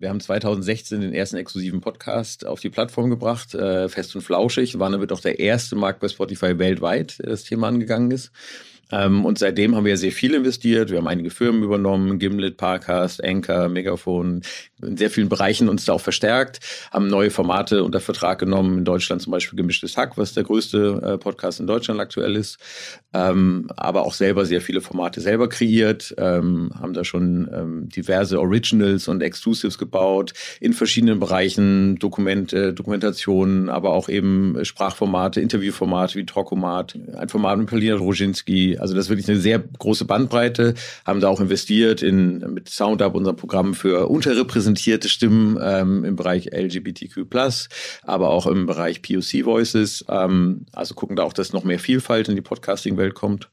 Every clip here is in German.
Wir haben 2016 den ersten exklusiven Podcast auf die Plattform gebracht, äh, Fest und Flauschig, war damit auch der erste Markt bei Spotify weltweit, der das Thema angegangen ist. Ähm, und seitdem haben wir sehr viel investiert. Wir haben einige Firmen übernommen, Gimlet, Parcast, Anchor, Megafon, in sehr vielen Bereichen uns da auch verstärkt, haben neue Formate unter Vertrag genommen, in Deutschland zum Beispiel Gemischtes Hack, was der größte äh, Podcast in Deutschland aktuell ist, ähm, aber auch selber sehr viele Formate selber kreiert, ähm, haben da schon ähm, diverse Originals und Exclusives gebaut, in verschiedenen Bereichen, Dokumente, Dokumentationen, aber auch eben Sprachformate, Interviewformate wie Talkomat, ein Format mit Paulina Drozinski, also das ist wirklich eine sehr große Bandbreite, haben da auch investiert in mit SoundUp, unserem Programm für unterrepräsentierte Stimmen ähm, im Bereich LGBTQ+, aber auch im Bereich POC Voices. Ähm, also gucken da auch, dass noch mehr Vielfalt in die Podcasting-Welt kommt.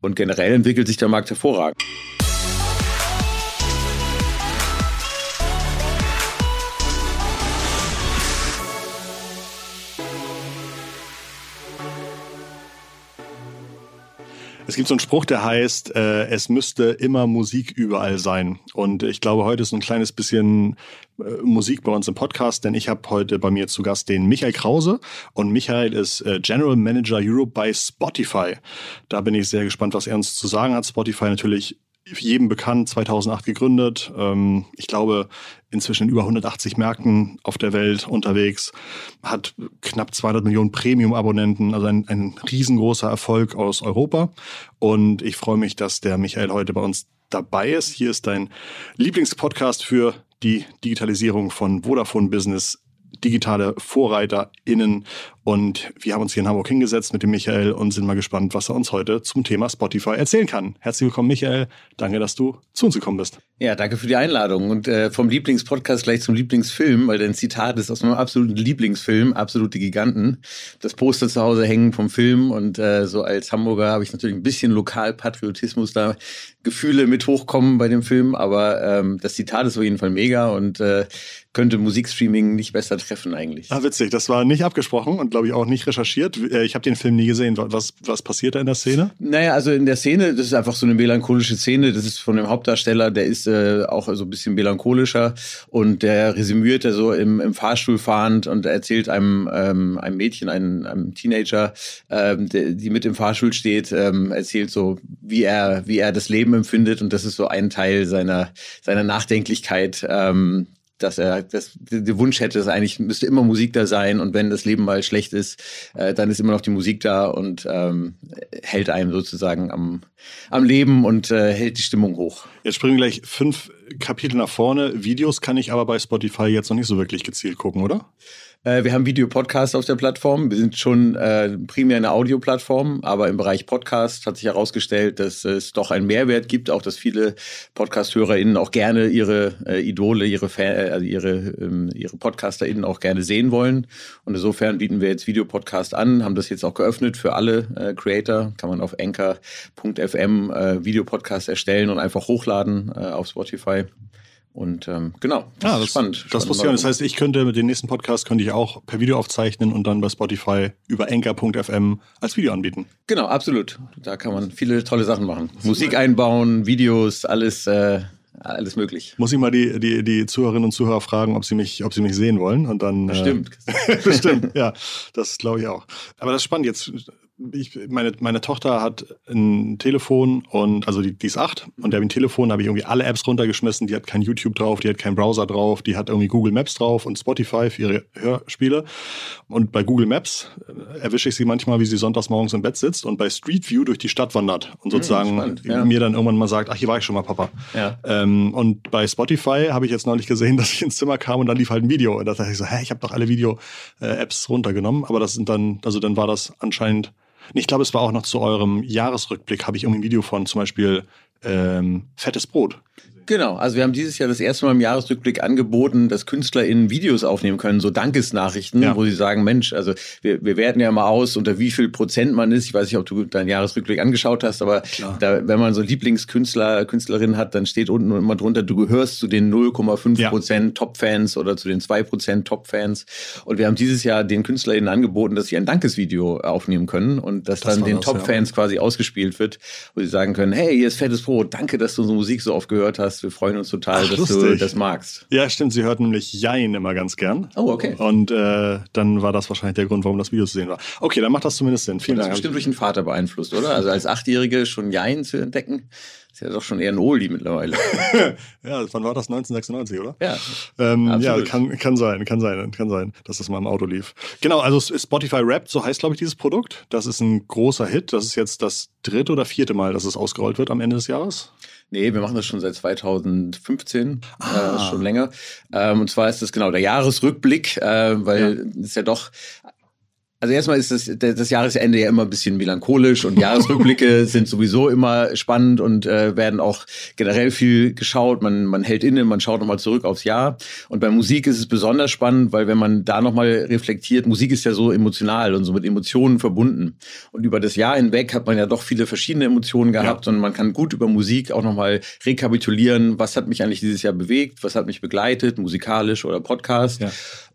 Und generell entwickelt sich der Markt hervorragend. Es gibt so einen Spruch, der heißt, äh, es müsste immer Musik überall sein. Und ich glaube, heute ist ein kleines bisschen äh, Musik bei uns im Podcast, denn ich habe heute bei mir zu Gast den Michael Krause. Und Michael ist äh, General Manager Europe bei Spotify. Da bin ich sehr gespannt, was er uns zu sagen hat. Spotify natürlich jedem bekannt, 2008 gegründet. Ähm, ich glaube, inzwischen in über 180 Märkten auf der Welt unterwegs, hat knapp 200 Millionen Premium-Abonnenten, also ein, ein riesengroßer Erfolg aus Europa. Und ich freue mich, dass der Michael heute bei uns dabei ist. Hier ist dein Lieblingspodcast für die Digitalisierung von Vodafone Business digitale VorreiterInnen. Und wir haben uns hier in Hamburg hingesetzt mit dem Michael und sind mal gespannt, was er uns heute zum Thema Spotify erzählen kann. Herzlich willkommen, Michael. Danke, dass du zu uns gekommen bist. Ja, danke für die Einladung. Und äh, vom Lieblingspodcast gleich zum Lieblingsfilm, weil dein Zitat ist aus meinem absoluten Lieblingsfilm, Absolute Giganten. Das Poster zu Hause hängen vom Film. Und äh, so als Hamburger habe ich natürlich ein bisschen Lokalpatriotismus da Gefühle mit hochkommen bei dem Film, aber ähm, das Zitat ist auf jeden Fall mega und äh, könnte Musikstreaming nicht besser treffen eigentlich. Ah, witzig. Das war nicht abgesprochen und glaube ich auch nicht recherchiert. Äh, ich habe den Film nie gesehen. Was, was passiert da in der Szene? Naja, also in der Szene, das ist einfach so eine melancholische Szene. Das ist von dem Hauptdarsteller, der ist äh, auch so ein bisschen melancholischer und der resümiert er so im, im Fahrstuhl fahrend und erzählt einem, ähm, einem Mädchen, einem, einem Teenager, ähm, der, die mit im Fahrstuhl steht, ähm, erzählt so, wie er, wie er das Leben empfindet und das ist so ein Teil seiner, seiner Nachdenklichkeit. Ähm, dass er das, den Wunsch hätte, dass eigentlich müsste immer Musik da sein und wenn das Leben mal schlecht ist, äh, dann ist immer noch die Musik da und ähm, hält einem sozusagen am, am Leben und äh, hält die Stimmung hoch. Jetzt springen gleich fünf Kapitel nach vorne. Videos kann ich aber bei Spotify jetzt noch nicht so wirklich gezielt gucken, oder? Äh, wir haben Videopodcast auf der Plattform. Wir sind schon äh, primär eine Audioplattform, aber im Bereich Podcast hat sich herausgestellt, dass es doch einen Mehrwert gibt, auch dass viele Podcast-HörerInnen auch gerne ihre äh, Idole, ihre, Fan, äh, also ihre, ähm, ihre PodcasterInnen auch gerne sehen wollen. Und insofern bieten wir jetzt Videopodcast an, haben das jetzt auch geöffnet für alle äh, Creator. Kann man auf anchor.fm äh, Videopodcast erstellen und einfach hochladen äh, auf Spotify. Und ähm, genau, das ah, ist das, spannend. Das wusste ich Das heißt, ich könnte mit dem nächsten Podcast könnte ich auch per Video aufzeichnen und dann bei Spotify über anchor.fm als Video anbieten. Genau, absolut. Da kann man viele tolle Sachen machen. Musik einbauen, Videos, alles. Äh, alles möglich. Muss ich mal die, die, die Zuhörerinnen und Zuhörer fragen, ob sie mich, ob sie mich sehen wollen und dann. Bestimmt. Äh, bestimmt, ja. Das glaube ich auch. Aber das ist spannend. Jetzt ich, meine, meine Tochter hat ein Telefon und also die, die ist acht und der hat ein Telefon, habe ich irgendwie alle Apps runtergeschmissen, die hat kein YouTube drauf, die hat keinen Browser drauf, die hat irgendwie Google Maps drauf und Spotify für ihre Hörspiele. Und bei Google Maps äh, erwische ich sie manchmal, wie sie sonntags morgens im Bett sitzt und bei Street View durch die Stadt wandert und hm, sozusagen spannend, ja. mir dann irgendwann mal sagt, ach, hier war ich schon mal, Papa. Ja. Ähm, und bei Spotify habe ich jetzt neulich gesehen, dass ich ins Zimmer kam und dann lief halt ein Video. Und da dachte ich so, hä, ich habe doch alle Video-Apps äh, runtergenommen, aber das sind dann, also dann war das anscheinend ich glaube, es war auch noch zu eurem Jahresrückblick, habe ich irgendwie ein Video von zum Beispiel ähm, Fettes Brot Genau, also wir haben dieses Jahr das erste Mal im Jahresrückblick angeboten, dass KünstlerInnen Videos aufnehmen können, so Dankesnachrichten, ja. wo sie sagen, Mensch, also wir, wir werten ja mal aus, unter wie viel Prozent man ist. Ich weiß nicht, ob du deinen Jahresrückblick angeschaut hast, aber da, wenn man so Lieblingskünstler, Künstlerin hat, dann steht unten immer drunter, du gehörst zu den 0,5 Prozent ja. Top-Fans oder zu den 2 Prozent Top-Fans. Und wir haben dieses Jahr den KünstlerInnen angeboten, dass sie ein Dankesvideo aufnehmen können und dass das dann den Top-Fans ja. quasi ausgespielt wird, wo sie sagen können, hey, hier ist fettes Brot. Danke, dass du unsere Musik so oft gehört hast. Wir freuen uns total, Ach, dass lustig. du das magst. Ja, stimmt. Sie hört nämlich Jein immer ganz gern. Oh, okay. Und äh, dann war das wahrscheinlich der Grund, warum das Video zu sehen war. Okay, dann macht das zumindest Sinn. Vielen Dank. Das ist bestimmt durch den Vater beeinflusst, oder? Also als Achtjährige schon Jein zu entdecken. Ist ja doch schon eher ein Oldie mittlerweile. ja, wann war das? 1996, oder? Ja. Ähm, ja, kann, kann sein, kann sein, kann sein, dass das mal im Auto lief. Genau, also Spotify Rap, so heißt, glaube ich, dieses Produkt. Das ist ein großer Hit. Das ist jetzt das dritte oder vierte Mal, dass es ausgerollt wird am Ende des Jahres. Nee, wir machen das schon seit 2015, ah. äh, schon länger. Ähm, und zwar ist das genau der Jahresrückblick, äh, weil es ja. ist ja doch also erstmal ist das, das Jahresende ja immer ein bisschen melancholisch und Jahresrückblicke sind sowieso immer spannend und äh, werden auch generell viel geschaut. Man, man hält inne, man schaut nochmal zurück aufs Jahr. Und bei Musik ist es besonders spannend, weil wenn man da nochmal reflektiert, Musik ist ja so emotional und so mit Emotionen verbunden. Und über das Jahr hinweg hat man ja doch viele verschiedene Emotionen gehabt ja. und man kann gut über Musik auch nochmal rekapitulieren, was hat mich eigentlich dieses Jahr bewegt, was hat mich begleitet, musikalisch oder Podcast. Ja.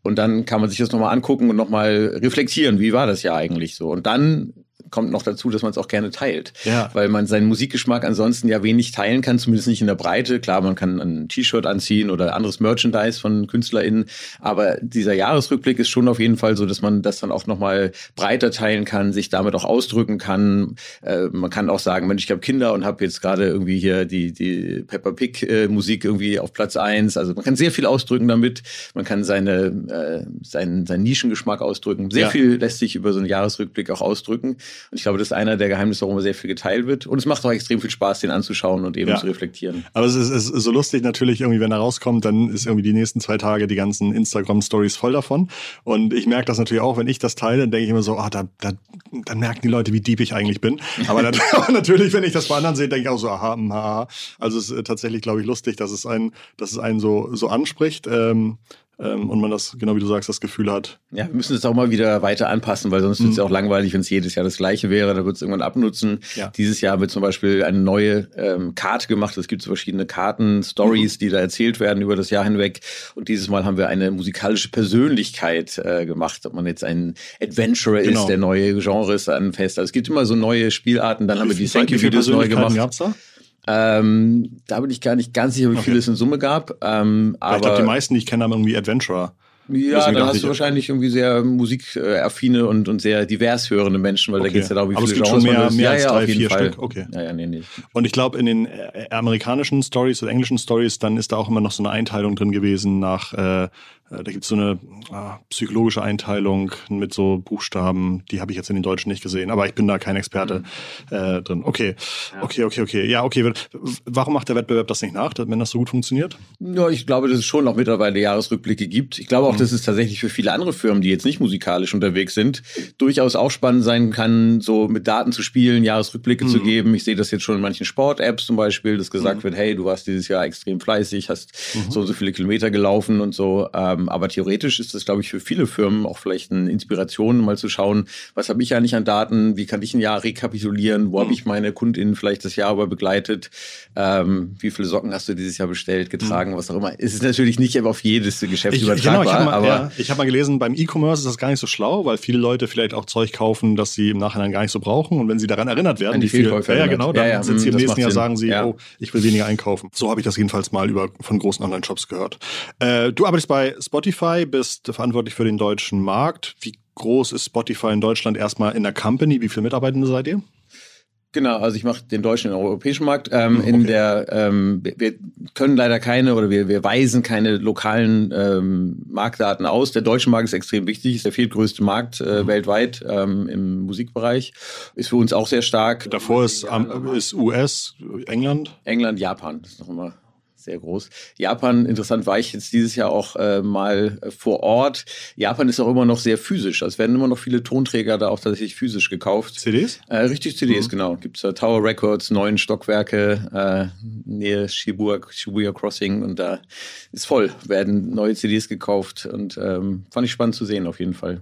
Und dann kann man sich das nochmal angucken und nochmal reflektieren, wie war das ja eigentlich so. Und dann kommt noch dazu, dass man es auch gerne teilt. Ja. Weil man seinen Musikgeschmack ansonsten ja wenig teilen kann, zumindest nicht in der Breite. Klar, man kann ein T-Shirt anziehen oder anderes Merchandise von KünstlerInnen. Aber dieser Jahresrückblick ist schon auf jeden Fall so, dass man das dann auch nochmal breiter teilen kann, sich damit auch ausdrücken kann. Äh, man kann auch sagen, Mensch, ich habe Kinder und habe jetzt gerade irgendwie hier die, die Peppa Pig äh, Musik irgendwie auf Platz eins. Also man kann sehr viel ausdrücken damit. Man kann seine, äh, seinen, seinen Nischengeschmack ausdrücken. Sehr ja. viel lässt sich über so einen Jahresrückblick auch ausdrücken. Und ich glaube, das ist einer der Geheimnisse, warum er sehr viel geteilt wird. Und es macht auch extrem viel Spaß, den anzuschauen und eben ja. zu reflektieren. Aber es ist, es ist so lustig natürlich, irgendwie, wenn er rauskommt, dann ist irgendwie die nächsten zwei Tage die ganzen Instagram-Stories voll davon. Und ich merke das natürlich auch, wenn ich das teile, dann denke ich immer so, ah, da, da, dann merken die Leute, wie deep ich eigentlich bin. Aber, natürlich, wenn ich das bei anderen sehe, denke ich auch so, aha, hm, aha. Also es ist tatsächlich, glaube ich, lustig, dass es einen, dass es einen so, so anspricht. Ähm, ähm, und man das, genau wie du sagst, das Gefühl hat. Ja, wir müssen es auch mal wieder weiter anpassen, weil sonst mhm. wird es ja auch langweilig, wenn es jedes Jahr das gleiche wäre. Da wird es irgendwann abnutzen. Ja. Dieses Jahr wird zum Beispiel eine neue ähm, Karte gemacht. Es gibt so verschiedene Karten, Stories, mhm. die da erzählt werden über das Jahr hinweg. Und dieses Mal haben wir eine musikalische Persönlichkeit äh, gemacht. Ob man jetzt ein Adventurer genau. ist, der neue Genres anfasst. Also es gibt immer so neue Spielarten. Dann haben wir die Thank You Videos neu gemacht. Gab's da? Ähm, da bin ich gar nicht ganz sicher, wie okay. viel es in Summe gab. Ähm, aber ich glaube, die meisten, die ich kenne, haben irgendwie Adventurer. Ja, dann hast du wahrscheinlich irgendwie sehr musikaffine und, und sehr divers hörende Menschen, weil okay. da geht es ja darum, wie Aber viele es gibt Genres schon mehr, mehr als ja, drei, vier Fall. Stück. Okay. Ja, ja, nee, nee. Und ich glaube, in den äh, amerikanischen Stories oder englischen Stories, dann ist da auch immer noch so eine Einteilung drin gewesen nach äh, da gibt es so eine ah, psychologische Einteilung mit so Buchstaben, die habe ich jetzt in den Deutschen nicht gesehen, aber ich bin da kein Experte mhm. äh, drin. Okay, ja. okay, okay, okay. Ja, okay. Warum macht der Wettbewerb das nicht nach, wenn das so gut funktioniert? Ja, ich glaube, dass es schon noch mittlerweile Jahresrückblicke gibt. Ich glaube auch, mhm. dass es tatsächlich für viele andere Firmen, die jetzt nicht musikalisch unterwegs sind, durchaus auch spannend sein kann, so mit Daten zu spielen, Jahresrückblicke mhm. zu geben. Ich sehe das jetzt schon in manchen Sport-Apps zum Beispiel, dass gesagt mhm. wird, hey, du warst dieses Jahr extrem fleißig, hast mhm. so und so viele Kilometer gelaufen und so. Ähm, ähm, aber theoretisch ist das, glaube ich, für viele Firmen auch vielleicht eine Inspiration, mal zu schauen, was habe ich eigentlich an Daten, wie kann ich ein Jahr rekapitulieren, wo mhm. habe ich meine KundInnen vielleicht das Jahr über begleitet, ähm, wie viele Socken hast du dieses Jahr bestellt, getragen, mhm. was auch immer. Es ist natürlich nicht auf jedes Geschäft ich, übertragbar. Genau, ich habe mal, aber ja, ich hab mal gelesen, beim E-Commerce ist das gar nicht so schlau, weil viele Leute vielleicht auch Zeug kaufen, das sie im Nachhinein gar nicht so brauchen und wenn sie daran erinnert werden, die viel, ja, ja, genau, dann ja, ja, sind sie im nächsten Jahr sagen sie, oh, ich will weniger einkaufen. So habe ich das jedenfalls mal über von großen Online-Shops gehört. Äh, du arbeitest bei Spotify bist verantwortlich für den deutschen Markt. Wie groß ist Spotify in Deutschland erstmal in der Company? Wie viele Mitarbeitende seid ihr? Genau, also ich mache den deutschen und europäischen Markt. Ähm, okay. In der ähm, wir können leider keine oder wir, wir weisen keine lokalen ähm, Marktdaten aus. Der deutsche Markt ist extrem wichtig, ist der viertgrößte Markt äh, mhm. weltweit ähm, im Musikbereich. Ist für uns auch sehr stark. Davor ist, ist US, England. England, Japan, das ist noch immer sehr groß. Japan, interessant, war ich jetzt dieses Jahr auch äh, mal äh, vor Ort. Japan ist auch immer noch sehr physisch. Also es werden immer noch viele Tonträger da auch tatsächlich physisch gekauft. CDs? Äh, richtig CDs, mhm. genau. Gibt es äh, Tower Records, neun Stockwerke, äh, Nähe Shibuya, Shibuya Crossing und da ist voll, werden neue CDs gekauft und ähm, fand ich spannend zu sehen auf jeden Fall.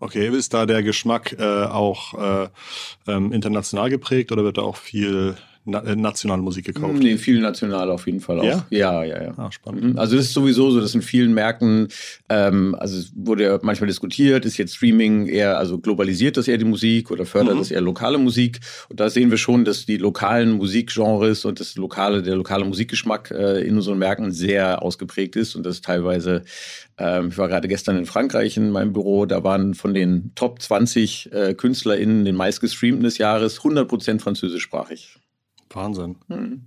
Okay, ist da der Geschmack äh, auch äh, ähm, international geprägt oder wird da auch viel na äh, nationale Musik gekauft? Nee, viel national auf jeden Fall auch. Ja? Ja, ja, ja. Ah, spannend. Mhm. Also das ist sowieso so, dass in vielen Märkten, ähm, also es wurde ja manchmal diskutiert, ist jetzt Streaming eher, also globalisiert das eher die Musik oder fördert Mhm. das eher lokale Musik? Und da sehen wir schon, dass die lokalen Musikgenres und das lokale, der lokale Musikgeschmack äh, in unseren Märkten sehr ausgeprägt ist und das teilweise, ähm, ich war gerade gestern in Frankreich in meinem Büro, da waren von den Top 20 äh, KünstlerInnen den meistgestreamten des Jahres 100% französischsprachig. Wahnsinn. Mhm.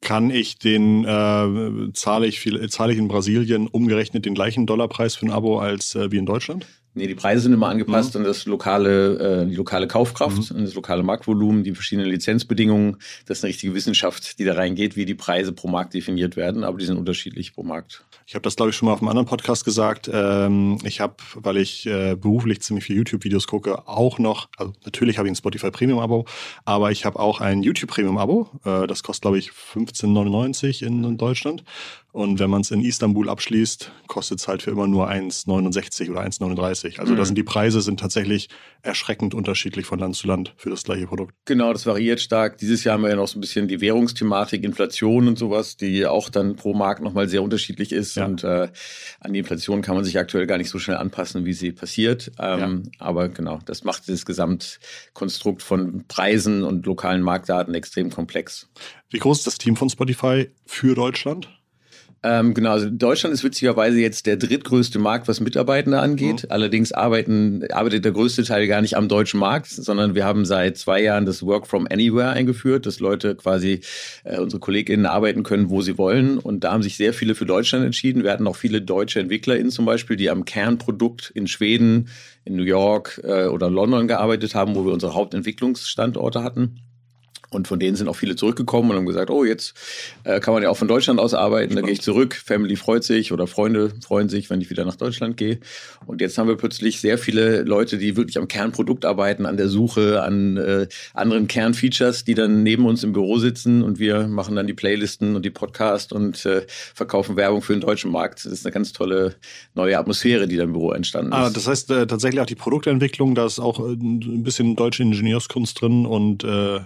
Kann ich den, äh, zahle ich viel, zahle ich in Brasilien umgerechnet den gleichen Dollarpreis für ein Abo als äh, wie in Deutschland? Nee, die Preise sind immer angepasst Mhm. an das lokale, äh, die lokale Kaufkraft, an das lokale Marktvolumen, die verschiedenen Lizenzbedingungen. Das ist eine richtige Wissenschaft, die da reingeht, wie die Preise pro Markt definiert werden, aber die sind unterschiedlich pro Markt. Ich habe das, glaube ich, schon mal auf einem anderen Podcast gesagt. Ähm, ich habe, weil ich äh, beruflich ziemlich viele YouTube-Videos gucke, auch noch, also natürlich habe ich ein Spotify Premium-Abo, aber ich habe auch ein YouTube Premium-Abo. Äh, das kostet, glaube ich, 15,99 in, in Deutschland. Und wenn man es in Istanbul abschließt, kostet es halt für immer nur 1,69 oder 1,39. Also Mhm. das sind die Preise sind tatsächlich erschreckend unterschiedlich von Land zu Land für das gleiche Produkt. Genau, das variiert stark. Dieses Jahr haben wir ja noch so ein bisschen die Währungsthematik, Inflation und sowas, die auch dann pro Markt nochmal sehr unterschiedlich ist. Ja. Und äh, an die Inflation kann man sich aktuell gar nicht so schnell anpassen, wie sie passiert. Ähm, Aber genau, das macht das Gesamtkonstrukt von Preisen und lokalen Marktdaten extrem komplex. Wie groß ist das Team von Spotify für Deutschland? Ähm, genau, also Deutschland ist witzigerweise jetzt der drittgrößte Markt, was Mitarbeitende angeht. Mhm. Allerdings arbeiten, arbeitet der größte Teil gar nicht am deutschen Markt, sondern wir haben seit zwei Jahren das Work from Anywhere eingeführt, dass Leute quasi, äh, unsere KollegInnen arbeiten können, wo sie wollen. Und da haben sich sehr viele für Deutschland entschieden. Wir hatten auch viele deutsche EntwicklerInnen zum Beispiel, die am Kernprodukt in Schweden, in New York äh, oder London gearbeitet haben, wo wir unsere Hauptentwicklungsstandorte hatten. Und von denen sind auch viele zurückgekommen und haben gesagt, oh, jetzt äh, kann man ja auch von Deutschland aus arbeiten, da gehe ich zurück, Family freut sich oder Freunde freuen sich, wenn ich wieder nach Deutschland gehe. Und jetzt haben wir plötzlich sehr viele Leute, die wirklich am Kernprodukt arbeiten, an der Suche, an äh, anderen Kernfeatures, die dann neben uns im Büro sitzen und wir machen dann die Playlisten und die Podcast und äh, verkaufen Werbung für den deutschen Markt. Das ist eine ganz tolle neue Atmosphäre, die da im Büro entstanden ist. Ah, das heißt äh, tatsächlich auch die Produktentwicklung, da ist auch äh, ein bisschen deutsche Ingenieurskunst drin und äh,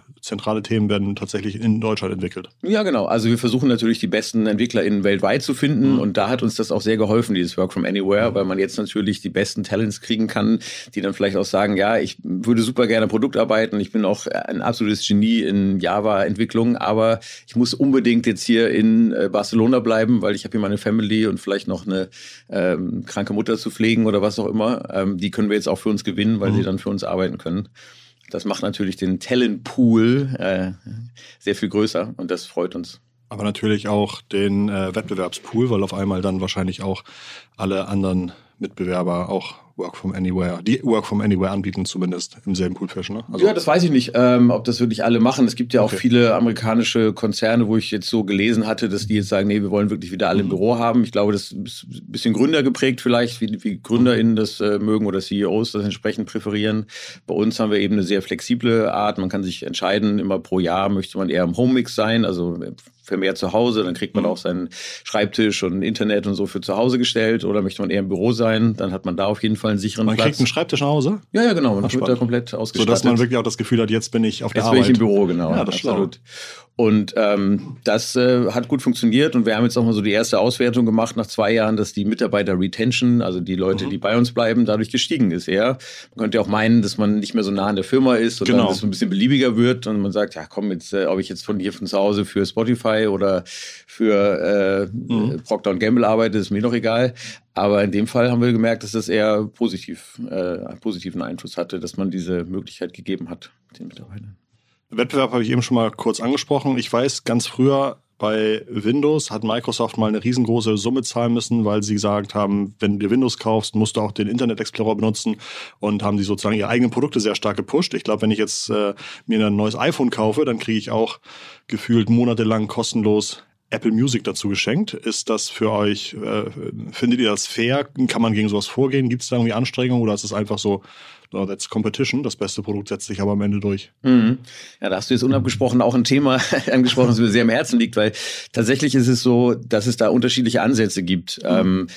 zentrale Themen werden tatsächlich in Deutschland entwickelt. Ja, genau. Also wir versuchen natürlich die besten EntwicklerInnen weltweit zu finden Mhm. und da hat uns das auch sehr geholfen, dieses Work from Anywhere, weil man jetzt natürlich die besten Talents kriegen kann, die dann vielleicht auch sagen, ja, ich würde super gerne Produkt arbeiten, ich bin auch ein absolutes Genie in Java-Entwicklung, aber ich muss unbedingt jetzt hier in äh, Barcelona bleiben, weil ich habe hier meine Family und vielleicht noch eine ähm, kranke Mutter zu pflegen oder was auch immer. Ähm, die können wir jetzt auch für uns gewinnen, weil Mhm. sie dann für uns arbeiten können. Das macht natürlich den Talentpool äh, sehr viel größer und das freut uns. Aber natürlich auch den äh, Wettbewerbspool, weil auf einmal dann wahrscheinlich auch alle anderen Mitbewerber auch Work from Anywhere, die Work from Anywhere anbieten zumindest im selben Poolfish, ne? ja, das weiß ich nicht, ähm, ob das wirklich alle machen. Es gibt ja auch Okay. viele amerikanische Konzerne, wo ich jetzt so gelesen hatte, dass die jetzt sagen, nee, wir wollen wirklich wieder alle im Mhm. Büro haben. Ich glaube, das ist ein bisschen Gründer geprägt vielleicht, wie, wie GründerInnen das äh, mögen oder CEOs das entsprechend präferieren. Bei uns haben wir eben eine sehr flexible Art. Man kann sich entscheiden, immer pro Jahr möchte man eher im Homemix sein, also für mehr zu Hause, dann kriegt man Mhm. auch seinen Schreibtisch und Internet und so für zu Hause gestellt oder möchte man eher im Büro sein, dann hat man da auf jeden Fall einen sicheren Man Platz. kriegt einen Schreibtisch nach Hause, ja, ja, genau, man Ach, wird da spannend. komplett ausgestattet. sodass man wirklich auch das Gefühl hat, jetzt bin ich auf der Jetzt bin Arbeit. ich im Büro, genau. Ja, das ist schlau. absolut. Und ähm, das äh, hat gut funktioniert und wir haben jetzt auch mal so die erste Auswertung gemacht nach zwei Jahren, dass die Mitarbeiter-Retention, also die Leute, Mhm. die bei uns bleiben, dadurch gestiegen ist. Ja, man könnte ja auch meinen, dass man nicht mehr so nah an der Firma ist und Genau. dann dass es ein bisschen beliebiger wird und man sagt, ja komm, jetzt, äh, ob ich jetzt von hier von zu Hause für Spotify oder für äh, Mhm. Procter Gamble arbeite, ist mir doch egal. Aber in dem Fall haben wir gemerkt, dass das eher positiv, äh, einen positiven Einfluss hatte, dass man diese Möglichkeit gegeben hat den Mitarbeitern. Wettbewerb habe ich eben schon mal kurz angesprochen. Ich weiß, ganz früher bei Windows hat Microsoft mal eine riesengroße Summe zahlen müssen, weil sie gesagt haben, wenn du Windows kaufst, musst du auch den Internet Explorer benutzen und haben die sozusagen ihre eigenen Produkte sehr stark gepusht. Ich glaube, wenn ich jetzt äh, mir ein neues iPhone kaufe, dann kriege ich auch gefühlt monatelang kostenlos Apple Music dazu geschenkt. Ist das für euch, äh, findet ihr das fair? Kann man gegen sowas vorgehen? Gibt es da irgendwie Anstrengungen oder ist es einfach so, no, that's competition, das beste Produkt setzt sich aber am Ende durch? Mhm. Ja, da hast du jetzt unabgesprochen auch ein Thema angesprochen, das mir sehr am Herzen liegt, weil tatsächlich ist es so, dass es da unterschiedliche Ansätze gibt. Ähm,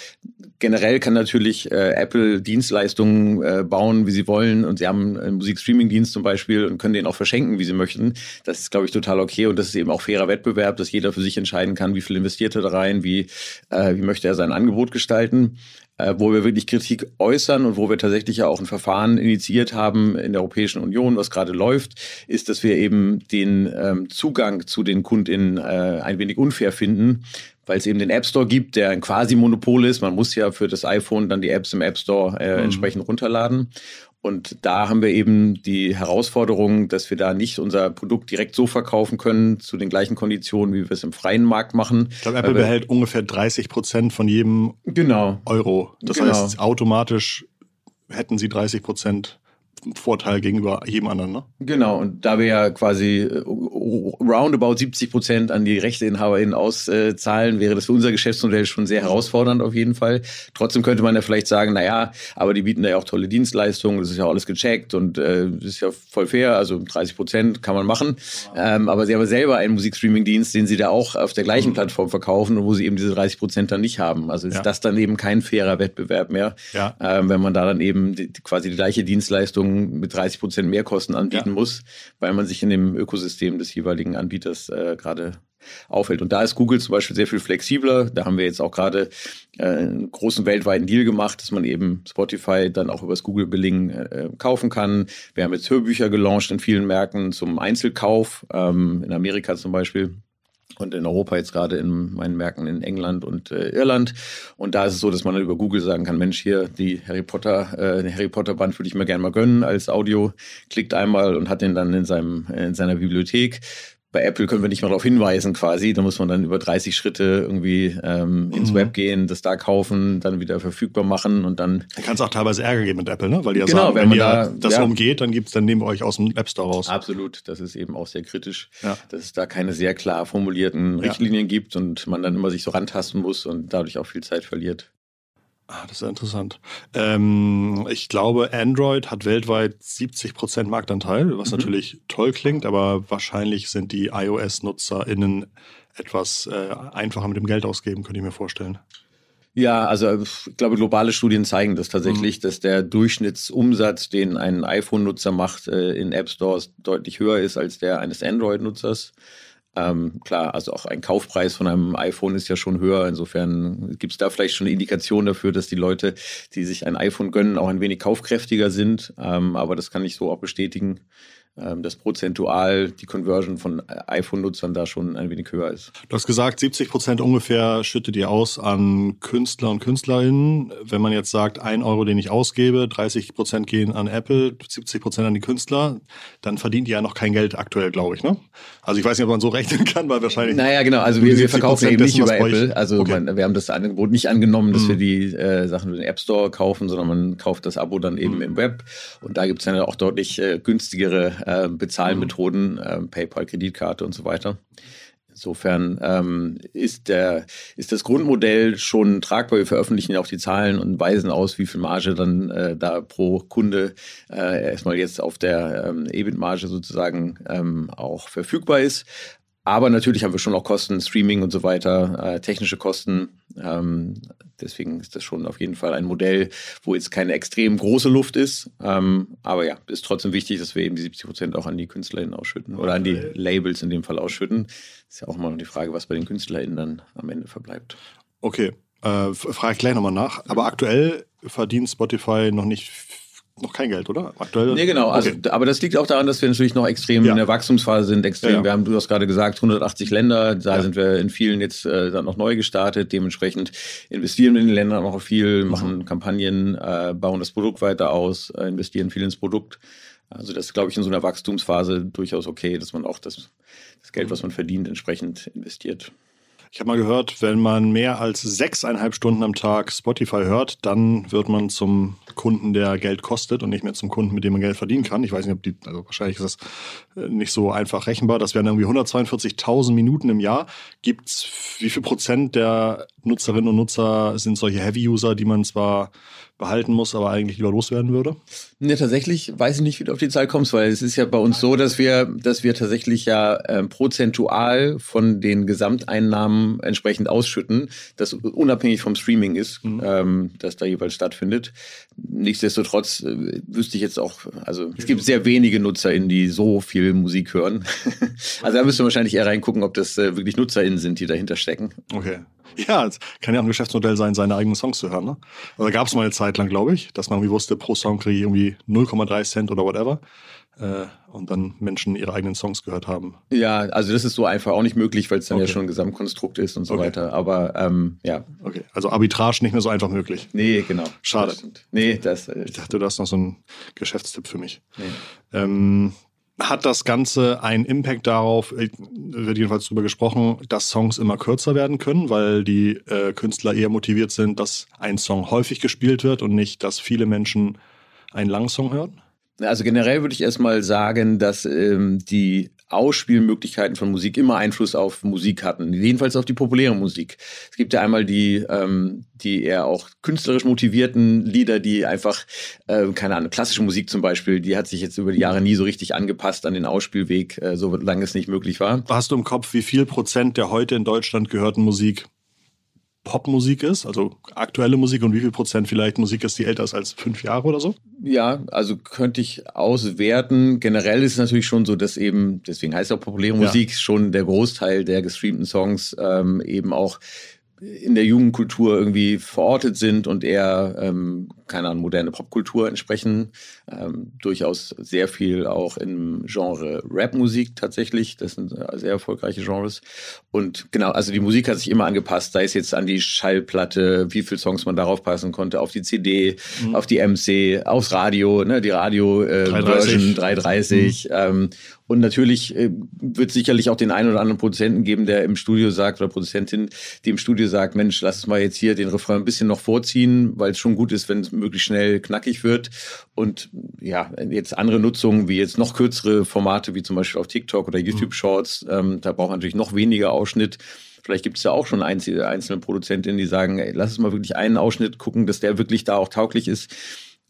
generell kann natürlich äh, Apple Dienstleistungen äh, bauen, wie sie wollen. Und sie haben einen Musikstreaming-Dienst zum Beispiel und können den auch verschenken, wie sie möchten. Das ist, glaube ich, total okay. Und das ist eben auch fairer Wettbewerb, dass jeder für sich entscheiden kann, wie viel investiert er da rein, wie, äh, wie möchte er sein Angebot gestalten wo wir wirklich Kritik äußern und wo wir tatsächlich ja auch ein Verfahren initiiert haben in der Europäischen Union, was gerade läuft, ist, dass wir eben den ähm, Zugang zu den KundInnen äh, ein wenig unfair finden, weil es eben den App Store gibt, der ein quasi Monopol ist. Man muss ja für das iPhone dann die Apps im App Store äh, mhm. entsprechend runterladen. Und da haben wir eben die Herausforderung, dass wir da nicht unser Produkt direkt so verkaufen können, zu den gleichen Konditionen, wie wir es im freien Markt machen. Ich glaube, Apple behält ungefähr 30 Prozent von jedem genau. Euro. Das genau. heißt, automatisch hätten sie 30 Prozent Vorteil gegenüber jedem anderen, ne? Genau, und da wir ja quasi äh, roundabout 70 Prozent an die RechteinhaberInnen auszahlen, wäre das für unser Geschäftsmodell schon sehr herausfordernd auf jeden Fall. Trotzdem könnte man ja vielleicht sagen, naja, aber die bieten da ja auch tolle Dienstleistungen, das ist ja alles gecheckt und äh, das ist ja voll fair, also 30 Prozent kann man machen. Ähm, aber sie haben selber einen Musikstreaming-Dienst, den sie da auch auf der gleichen mhm. Plattform verkaufen und wo sie eben diese 30 Prozent dann nicht haben. Also ist ja. das dann eben kein fairer Wettbewerb mehr, ja. ähm, wenn man da dann eben die, quasi die gleiche Dienstleistung mit 30 Prozent Mehrkosten anbieten ja. muss, weil man sich in dem Ökosystem des jeweiligen Anbieters äh, gerade aufhält. Und da ist Google zum Beispiel sehr viel flexibler. Da haben wir jetzt auch gerade äh, einen großen weltweiten Deal gemacht, dass man eben Spotify dann auch übers Google Billing äh, kaufen kann. Wir haben jetzt Hörbücher gelauncht in vielen Märkten zum Einzelkauf, ähm, in Amerika zum Beispiel und in Europa jetzt gerade in meinen Märkten in England und äh, Irland. Und da ist es so, dass man über Google sagen kann, Mensch, hier die Harry Potter, äh, Harry Potter Band würde ich mir gerne mal gönnen als Audio. Klickt einmal und hat den dann in seinem in seiner Bibliothek bei Apple können wir nicht mal darauf hinweisen quasi. Da muss man dann über 30 Schritte irgendwie ähm, ins mhm. Web gehen, das da kaufen, dann wieder verfügbar machen und dann. Da kann es auch teilweise Ärger geben mit Apple, ne? Weil die ja genau, sagen, wenn, wenn ihr da, das ja, umgeht, dann gibt's dann nehmen wir euch aus dem App Store raus. Absolut, das ist eben auch sehr kritisch, ja. dass es da keine sehr klar formulierten Richtlinien ja. gibt und man dann immer sich so rantasten muss und dadurch auch viel Zeit verliert. Ah, das ist ja interessant. Ähm, ich glaube, Android hat weltweit 70 Prozent Marktanteil, was mhm. natürlich toll klingt, aber wahrscheinlich sind die iOS-NutzerInnen etwas äh, einfacher mit dem Geld ausgeben, könnte ich mir vorstellen. Ja, also ich glaube, globale Studien zeigen das tatsächlich, mhm. dass der Durchschnittsumsatz, den ein iPhone-Nutzer macht äh, in App Stores, deutlich höher ist als der eines Android-Nutzers. Ähm, klar, also auch ein Kaufpreis von einem iPhone ist ja schon höher. Insofern gibt es da vielleicht schon eine Indikation dafür, dass die Leute, die sich ein iPhone gönnen, auch ein wenig kaufkräftiger sind. Ähm, aber das kann ich so auch bestätigen. Ähm, dass prozentual die Conversion von iPhone-Nutzern da schon ein wenig höher ist. Du hast gesagt, 70 Prozent ungefähr schüttet ihr aus an Künstler und Künstlerinnen. Wenn man jetzt sagt, ein Euro, den ich ausgebe, 30 Prozent gehen an Apple, 70 Prozent an die Künstler, dann verdient ihr ja noch kein Geld aktuell, glaube ich. Ne? Also ich weiß nicht, ob man so rechnen kann, weil wahrscheinlich. Naja, genau. Also wir, wir verkaufen eben nicht über Apple. Also okay. man, wir haben das Angebot nicht angenommen, dass mhm. wir die äh, Sachen über den App Store kaufen, sondern man kauft das Abo dann eben mhm. im Web. Und da gibt es dann auch deutlich äh, günstigere äh, Bezahlmethoden, äh, PayPal, Kreditkarte und so weiter. Insofern ähm, ist, der, ist das Grundmodell schon tragbar. Wir veröffentlichen ja auch die Zahlen und weisen aus, wie viel Marge dann äh, da pro Kunde äh, erstmal jetzt auf der ähm, EBIT-Marge sozusagen ähm, auch verfügbar ist. Aber natürlich haben wir schon auch Kosten, Streaming und so weiter, äh, technische Kosten. Ähm, deswegen ist das schon auf jeden Fall ein Modell, wo jetzt keine extrem große Luft ist. Ähm, aber ja, ist trotzdem wichtig, dass wir eben die 70 Prozent auch an die KünstlerInnen ausschütten oder an die Labels in dem Fall ausschütten. Ist ja auch immer noch die Frage, was bei den KünstlerInnen dann am Ende verbleibt. Okay, äh, frage ich gleich nochmal nach. Aber aktuell verdient Spotify noch nicht noch kein Geld, oder? Aktuell? Nee, genau. Also, okay. aber das liegt auch daran, dass wir natürlich noch extrem ja. in der Wachstumsphase sind. Extrem. Ja, ja. Wir haben, du hast gerade gesagt, 180 Länder. Da sind wir in vielen jetzt äh, dann noch neu gestartet. Dementsprechend investieren wir in den Ländern noch viel, machen mhm. Kampagnen, äh, bauen das Produkt weiter aus, äh, investieren viel ins Produkt. Also das ist, glaube ich, in so einer Wachstumsphase durchaus okay, dass man auch das, das Geld, was man verdient, entsprechend investiert. Ich habe mal gehört, wenn man mehr als sechseinhalb Stunden am Tag Spotify hört, dann wird man zum Kunden, der Geld kostet und nicht mehr zum Kunden, mit dem man Geld verdienen kann. Ich weiß nicht, ob die, also wahrscheinlich ist das äh, nicht so einfach rechenbar. Das wären irgendwie 142.000 Minuten im Jahr. Gibt's, wie viel Prozent der Nutzerinnen und Nutzer sind solche Heavy-User, die man zwar behalten muss, aber eigentlich lieber loswerden würde? Ne, tatsächlich weiß ich nicht, wie du auf die Zahl kommst, weil es ist ja bei uns so, dass wir, dass wir tatsächlich ja äh, prozentual von den Gesamteinnahmen entsprechend ausschütten, das unabhängig vom Streaming ist, mhm. ähm, das da jeweils stattfindet. Nichtsdestotrotz äh, wüsste ich jetzt auch, also es gibt sehr wenige NutzerInnen, die so viel Musik hören. also da müsste man wahrscheinlich eher reingucken, ob das äh, wirklich NutzerInnen sind, die dahinter stecken. Okay. Ja, es kann ja auch ein Geschäftsmodell sein, seine eigenen Songs zu hören. Ne? Also da gab es mal eine Zeit lang, glaube ich, dass man irgendwie wusste, pro Song kriege ich irgendwie 0,3 Cent oder whatever. Äh, und dann Menschen ihre eigenen Songs gehört haben. Ja, also das ist so einfach auch nicht möglich, weil es dann okay. ja schon ein Gesamtkonstrukt ist und so okay. weiter. Aber ähm, ja. Okay, also Arbitrage nicht mehr so einfach möglich. Nee, genau. Schade. Das nee, das. Äh, ich dachte, du hast noch so einen Geschäftstipp für mich. Nee. Ähm, hat das Ganze einen Impact darauf, äh, wird jedenfalls darüber gesprochen, dass Songs immer kürzer werden können, weil die äh, Künstler eher motiviert sind, dass ein Song häufig gespielt wird und nicht, dass viele Menschen einen langen Song hören? Also generell würde ich erstmal sagen, dass ähm, die Ausspielmöglichkeiten von Musik immer Einfluss auf Musik hatten, jedenfalls auf die populäre Musik. Es gibt ja einmal die, ähm, die eher auch künstlerisch motivierten Lieder, die einfach, äh, keine Ahnung, klassische Musik zum Beispiel, die hat sich jetzt über die Jahre nie so richtig angepasst an den Ausspielweg, äh, solange es nicht möglich war. Hast du im Kopf, wie viel Prozent der heute in Deutschland gehörten Musik Popmusik ist, also aktuelle Musik und wie viel Prozent vielleicht Musik ist, die älter ist als fünf Jahre oder so? Ja, also könnte ich auswerten. Generell ist es natürlich schon so, dass eben, deswegen heißt es auch populäre Musik, ja. schon der Großteil der gestreamten Songs ähm, eben auch in der Jugendkultur irgendwie verortet sind und eher, ähm, keine Ahnung, moderne Popkultur entsprechen. Ähm, durchaus sehr viel auch im Genre Rapmusik tatsächlich. Das sind sehr erfolgreiche Genres. Und genau, also die Musik hat sich immer angepasst, sei es jetzt an die Schallplatte, wie viele Songs man darauf passen konnte, auf die CD, mhm. auf die MC, aufs Radio, ne, die Radio-Version äh, 330. Mhm. Ähm, und natürlich äh, wird sicherlich auch den einen oder anderen Produzenten geben, der im Studio sagt, oder Produzentin, die im Studio sagt, Mensch, lass es mal jetzt hier den Refrain ein bisschen noch vorziehen, weil es schon gut ist, wenn es möglichst schnell knackig wird. Und ja, jetzt andere Nutzungen, wie jetzt noch kürzere Formate, wie zum Beispiel auf TikTok oder YouTube mhm. Shorts, ähm, da braucht man natürlich noch weniger Ausschnitt. Vielleicht gibt es ja auch schon einzelne, Produzentinnen, die sagen, ey, lass es mal wirklich einen Ausschnitt gucken, dass der wirklich da auch tauglich ist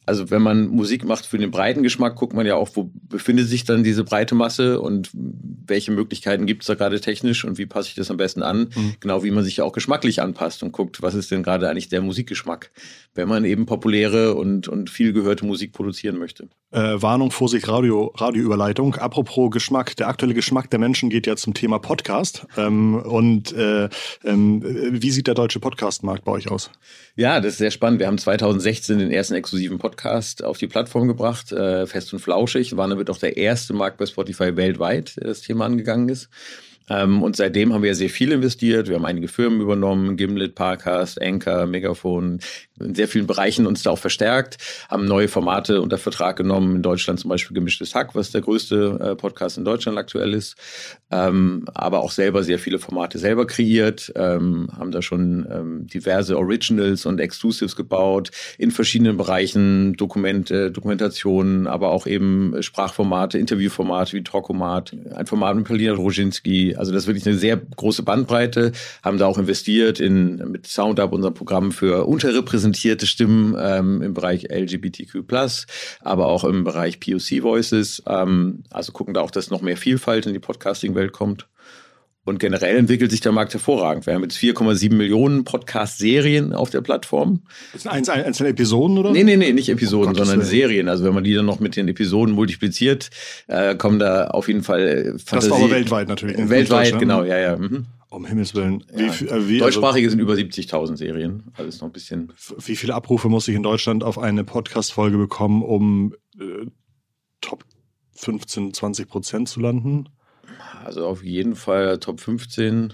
also wenn man Musik macht für den breiten Geschmack, guckt man ja auch, wo befindet sich dann diese breite Masse und welche Möglichkeiten gibt es da gerade technisch und wie passe ich das am besten an? Mhm. Genau wie man sich ja auch geschmacklich anpasst und guckt, was ist denn gerade eigentlich der Musikgeschmack, wenn man eben populäre und, und viel gehörte Musik produzieren möchte. Äh, Warnung, Vorsicht, Radio, Radioüberleitung. Apropos Geschmack, der aktuelle Geschmack der Menschen geht ja zum Thema Podcast. Ähm, und äh, ähm, wie sieht der deutsche Podcastmarkt bei euch aus? Ja, das ist sehr spannend. Wir haben 2016 den ersten exklusiven Podcast auf die Plattform gebracht, äh, fest und flauschig. War damit auch der erste Markt bei Spotify weltweit, der das Thema angegangen ist. Ähm, und seitdem haben wir sehr viel investiert. Wir haben einige Firmen übernommen, Gimlet, Parcast, Anchor, Megafon, in sehr vielen Bereichen uns da auch verstärkt, haben neue Formate unter Vertrag genommen. In Deutschland zum Beispiel Gemischtes Hack, was der größte äh, Podcast in Deutschland aktuell ist. Ähm, aber auch selber sehr viele Formate selber kreiert, ähm, haben da schon ähm, diverse Originals und Exclusives gebaut in verschiedenen Bereichen, Dokumente, Dokumentationen, aber auch eben Sprachformate, Interviewformate wie Talkomat, ein Format mit Palina Roginski. Also das ist wirklich eine sehr große Bandbreite, haben da auch investiert in mit SoundUp, unserem Programm für unterrepräsentierte repräsentierte Stimmen ähm, im Bereich LGBTQ+, aber auch im Bereich POC Voices. Ähm, also gucken da auch, dass noch mehr Vielfalt in die Podcasting-Welt kommt. Und generell entwickelt sich der Markt hervorragend. Wir haben jetzt 4,7 Millionen Podcast-Serien auf der Plattform. Das sind einzelne Episoden, oder? Nee, nee, nee, nicht Episoden, oh sondern Serien. Also wenn man die dann noch mit den Episoden multipliziert, äh, kommen da auf jeden Fall Fantasie. Das war aber weltweit natürlich. Weltweit, genau, ja, ja. Mhm. Um Himmels Willen. Wie, ja. äh, wie, also Deutschsprachige also, sind über 70.000 Serien. Also ist noch ein bisschen. Wie viele Abrufe muss ich in Deutschland auf eine Podcast-Folge bekommen, um äh, Top 15, 20 Prozent zu landen? Also auf jeden Fall Top 15.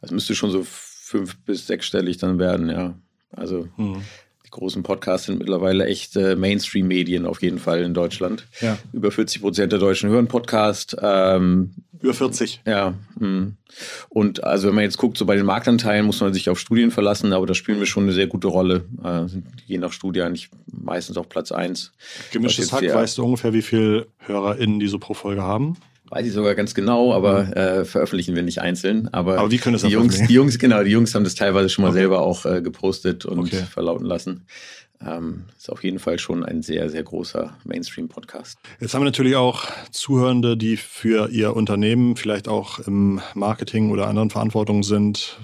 Das müsste schon so fünf- bis sechsstellig dann werden, ja. Also hm. die großen Podcasts sind mittlerweile echt äh, Mainstream-Medien auf jeden Fall in Deutschland. Ja. Über 40 Prozent der Deutschen hören Podcast. Ähm, über 40. Ja. Mh. Und also wenn man jetzt guckt, so bei den Marktanteilen muss man sich auf Studien verlassen, aber da spielen wir schon eine sehr gute Rolle. Äh, sind je nach Studie eigentlich meistens auf Platz 1. Gemischtes Hack, weißt du ungefähr, wie viele HörerInnen die so pro Folge haben? Weiß ich sogar ganz genau, aber mhm. äh, veröffentlichen wir nicht einzeln. Aber, aber wie können es die Jungs, die Jungs, genau, die Jungs haben das teilweise schon mal okay. selber auch äh, gepostet und okay. verlauten lassen. Ähm, ist auf jeden Fall schon ein sehr, sehr großer Mainstream-Podcast. Jetzt haben wir natürlich auch Zuhörende, die für ihr Unternehmen vielleicht auch im Marketing oder anderen Verantwortungen sind.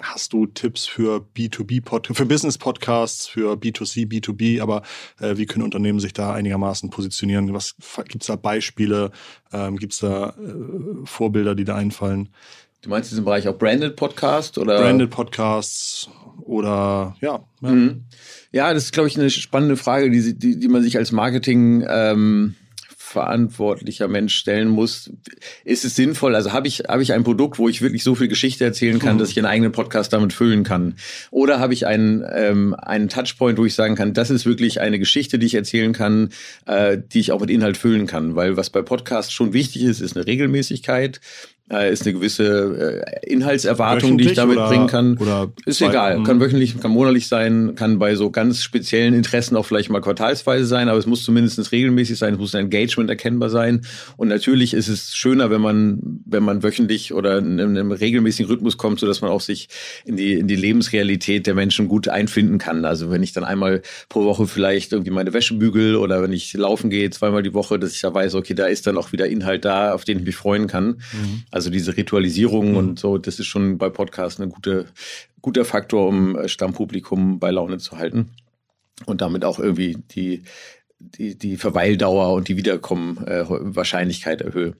Hast du Tipps für B2B, für Business-Podcasts, für B2C, B2B, aber äh, wie können Unternehmen sich da einigermaßen positionieren? Was gibt es da Beispiele? Ähm, gibt es da äh, Vorbilder, die da einfallen? Du meinst diesen Bereich auch Branded Podcast oder? Branded Podcasts oder ja. Ja, mhm. ja das ist, glaube ich, eine spannende Frage, die, die, die man sich als Marketing ähm, verantwortlicher Mensch stellen muss. Ist es sinnvoll? Also habe ich, habe ich ein Produkt, wo ich wirklich so viel Geschichte erzählen kann, mhm. dass ich einen eigenen Podcast damit füllen kann? Oder habe ich einen, ähm, einen Touchpoint, wo ich sagen kann, das ist wirklich eine Geschichte, die ich erzählen kann, äh, die ich auch mit Inhalt füllen kann? Weil was bei Podcasts schon wichtig ist, ist eine Regelmäßigkeit äh, ist eine gewisse äh, Inhaltserwartung, die ich damit oder, bringen kann. Oder ist zwei, egal, kann wöchentlich, kann monatlich sein, kann bei so ganz speziellen Interessen auch vielleicht mal quartalsweise sein, aber es muss zumindest regelmäßig sein, es muss ein Engagement erkennbar sein. Und natürlich ist es schöner, wenn man, wenn man wöchentlich oder in einem regelmäßigen Rhythmus kommt, so dass man auch sich in die, in die Lebensrealität der Menschen gut einfinden kann. Also wenn ich dann einmal pro Woche vielleicht irgendwie meine Wäsche bügel oder wenn ich laufen gehe, zweimal die Woche, dass ich da weiß, okay, da ist dann auch wieder Inhalt da, auf den ich mich freuen kann. Mhm. Also diese Ritualisierung mhm. und so, das ist schon bei Podcasts ein gute, guter Faktor, um äh, Stammpublikum bei Laune zu halten und damit auch irgendwie die, die, die Verweildauer und die Wiederkommenwahrscheinlichkeit äh, erhöhe.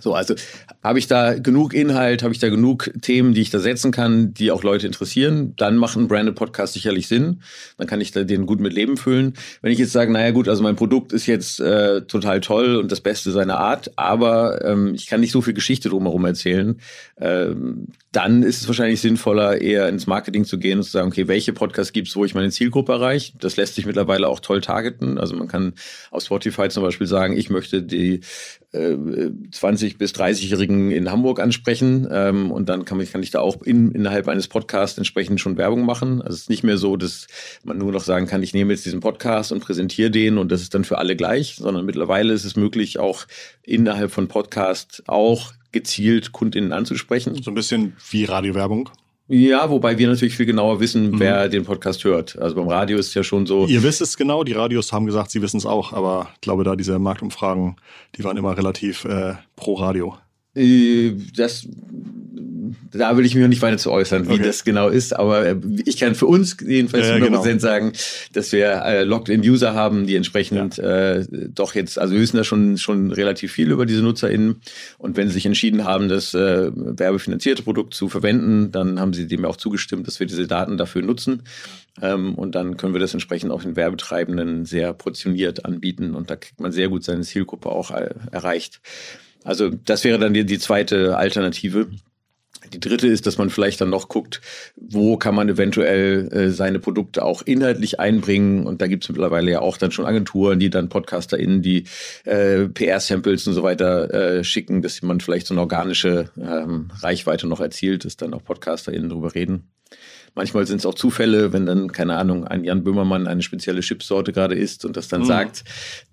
So, also habe ich da genug Inhalt, habe ich da genug Themen, die ich da setzen kann, die auch Leute interessieren, dann macht ein Branded Podcast sicherlich Sinn. Dann kann ich da den gut mit Leben füllen. Wenn ich jetzt sage, naja gut, also mein Produkt ist jetzt äh, total toll und das Beste seiner Art, aber ähm, ich kann nicht so viel Geschichte drumherum erzählen, ähm, dann ist es wahrscheinlich sinnvoller, eher ins Marketing zu gehen und zu sagen, okay, welche Podcasts gibt es, wo ich meine Zielgruppe erreiche? Das lässt sich mittlerweile auch toll targeten. Also man kann auf Spotify zum Beispiel sagen, ich möchte die 20 äh, bis 30-Jährigen in Hamburg ansprechen ähm, und dann kann, kann ich da auch in, innerhalb eines Podcasts entsprechend schon Werbung machen. Also es ist nicht mehr so, dass man nur noch sagen kann, ich nehme jetzt diesen Podcast und präsentiere den und das ist dann für alle gleich, sondern mittlerweile ist es möglich, auch innerhalb von Podcasts auch gezielt KundInnen anzusprechen. So ein bisschen wie Radiowerbung. Ja, wobei wir natürlich viel genauer wissen, mhm. wer den Podcast hört. Also beim Radio ist es ja schon so. Ihr wisst es genau, die Radios haben gesagt, sie wissen es auch, aber ich glaube, da diese Marktumfragen, die waren immer relativ äh, pro Radio. Äh, das da will ich mich noch nicht weiter zu äußern, wie okay. das genau ist, aber äh, ich kann für uns jedenfalls ja, 100% genau. sagen, dass wir äh, Logged-in-User haben, die entsprechend ja. äh, doch jetzt, also wir wissen da schon, schon relativ viel über diese NutzerInnen und wenn sie sich entschieden haben, das äh, werbefinanzierte Produkt zu verwenden, dann haben sie dem auch zugestimmt, dass wir diese Daten dafür nutzen ähm, und dann können wir das entsprechend auch den Werbetreibenden sehr portioniert anbieten und da kriegt man sehr gut seine Zielgruppe auch äh, erreicht. Also das wäre dann die, die zweite Alternative. Die dritte ist, dass man vielleicht dann noch guckt, wo kann man eventuell äh, seine Produkte auch inhaltlich einbringen. Und da gibt es mittlerweile ja auch dann schon Agenturen, die dann PodcasterInnen, die äh, PR-Samples und so weiter äh, schicken, dass man vielleicht so eine organische ähm, Reichweite noch erzielt, dass dann auch PodcasterInnen drüber reden. Manchmal sind es auch Zufälle, wenn dann, keine Ahnung, ein Jan Böhmermann eine spezielle Chipsorte gerade isst und das dann mhm. sagt,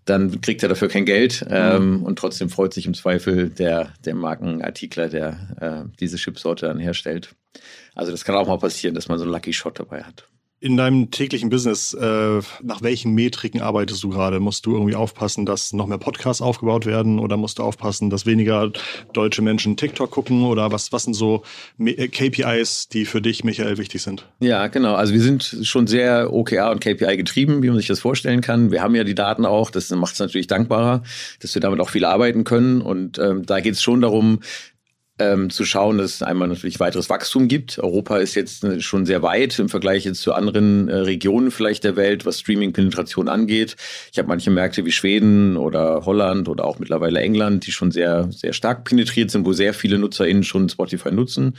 dann kriegt er dafür kein Geld mhm. ähm, und trotzdem freut sich im Zweifel der, der Markenartikler, der äh, diese Chipsorte dann herstellt. Also das kann auch mal passieren, dass man so einen Lucky Shot dabei hat. In deinem täglichen Business, äh, nach welchen Metriken arbeitest du gerade? Musst du irgendwie aufpassen, dass noch mehr Podcasts aufgebaut werden oder musst du aufpassen, dass weniger deutsche Menschen TikTok gucken oder was, was sind so äh, KPIs, die für dich, Michael, wichtig sind? Ja, genau. Also wir sind schon sehr OKR und KPI getrieben, wie man sich das vorstellen kann. Wir haben ja die Daten auch, das macht es natürlich dankbarer, dass wir damit auch viel arbeiten können und ähm, da geht es schon darum, ähm, zu schauen, dass es einmal natürlich weiteres Wachstum gibt. Europa ist jetzt äh, schon sehr weit im Vergleich jetzt zu anderen äh, Regionen vielleicht der Welt, was Streaming-Penetration angeht. Ich habe manche Märkte wie Schweden oder Holland oder auch mittlerweile England, die schon sehr, sehr stark penetriert sind, wo sehr viele NutzerInnen schon Spotify nutzen.